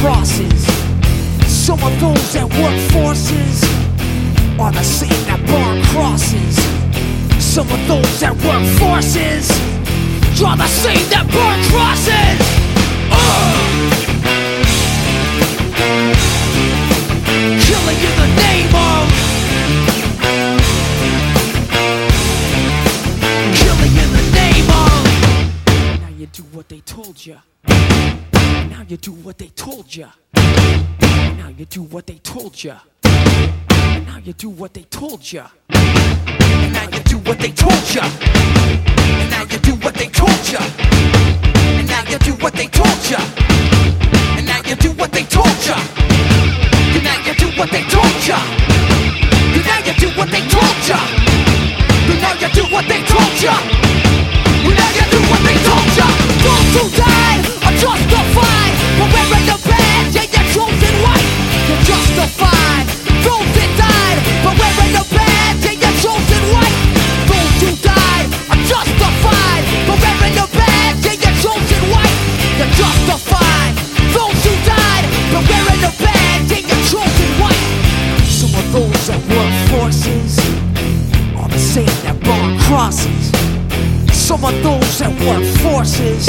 Crosses. Some of those that work forces are the same that burn crosses. Some of those that work forces draw the same that burn crosses. Ugh! Killing in the name of Killing in the name of Now you do what they told you. Now you do what they told you. Now you do what they told you. Now you do what they told you. Now you do what they told you. Now you do what they told you. And now you do what they told you. And now you do what they told you. And now you do what they told you. And now you do what they told you. And now you do what they told you. And now you do what they told you. Those who died justified wearing the chosen white. You're justified. Those died wearing the chosen white. Those who died are justified wearing the chosen white. You're justified. Those who died wearing the chosen white. Some of those that work forces are the same that burn crosses. Some of those that work forces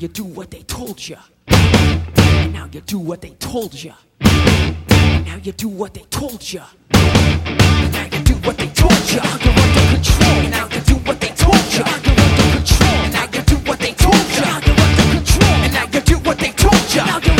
you do what they told you. And now you do what they told you. And now you do what they told you. And now you do what they told you. Now you're under control. And now you do what they told you. Now you're under control. And now you do what they told you. Now you're under control. And now you do what they told you.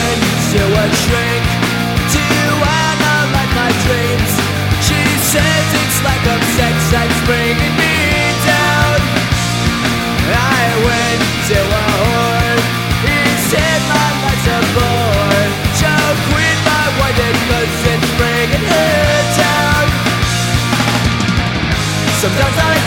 to a shrink to analyze my dreams. She says it's sex that's bringing me down. I went to a whore. He said my life's a bore. Quit my cause it's bringing her down. Sometimes I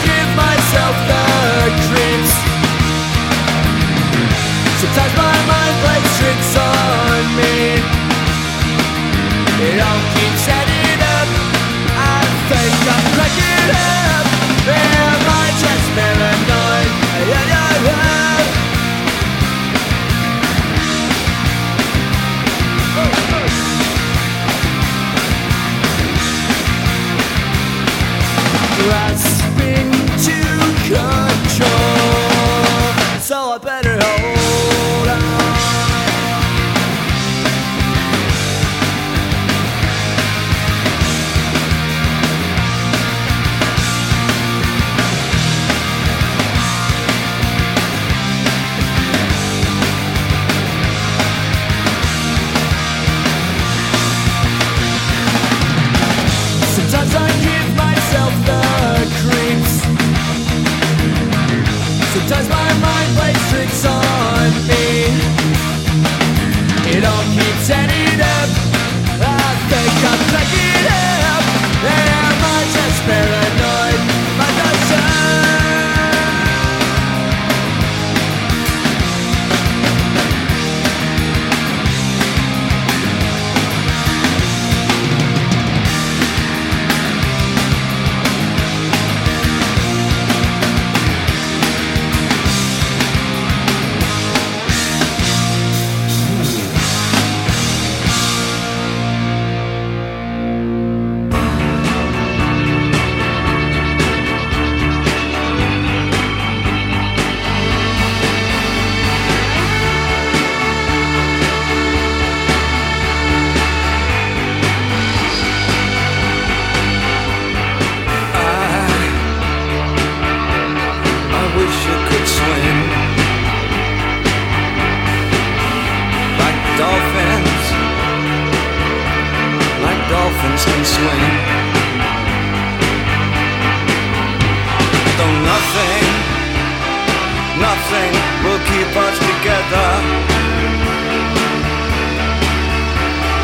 will keep us together.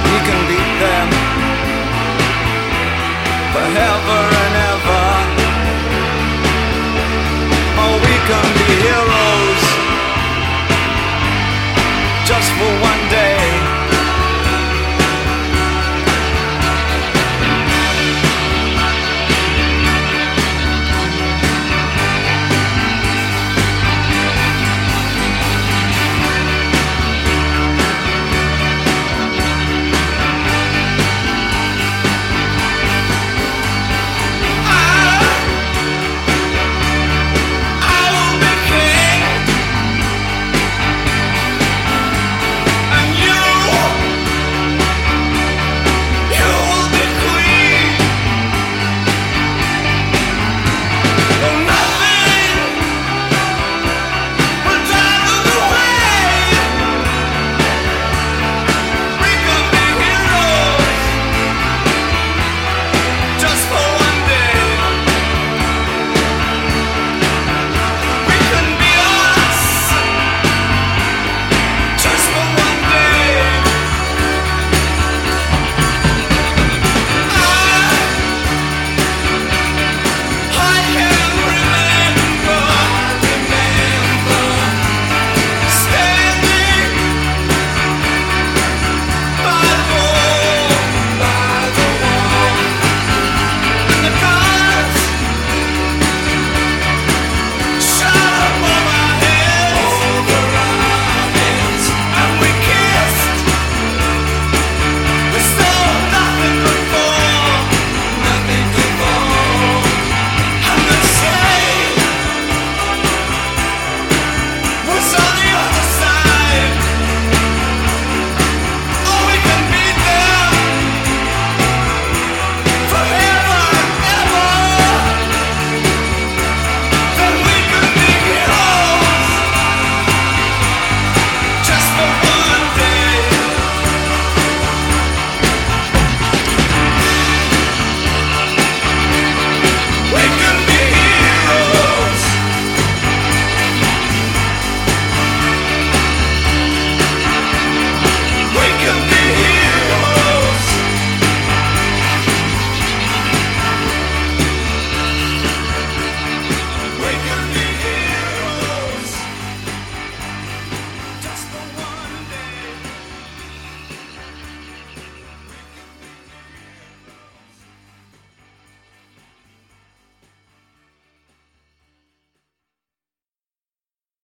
We can beat them forever and ever. Oh, we can be heroes just for one day.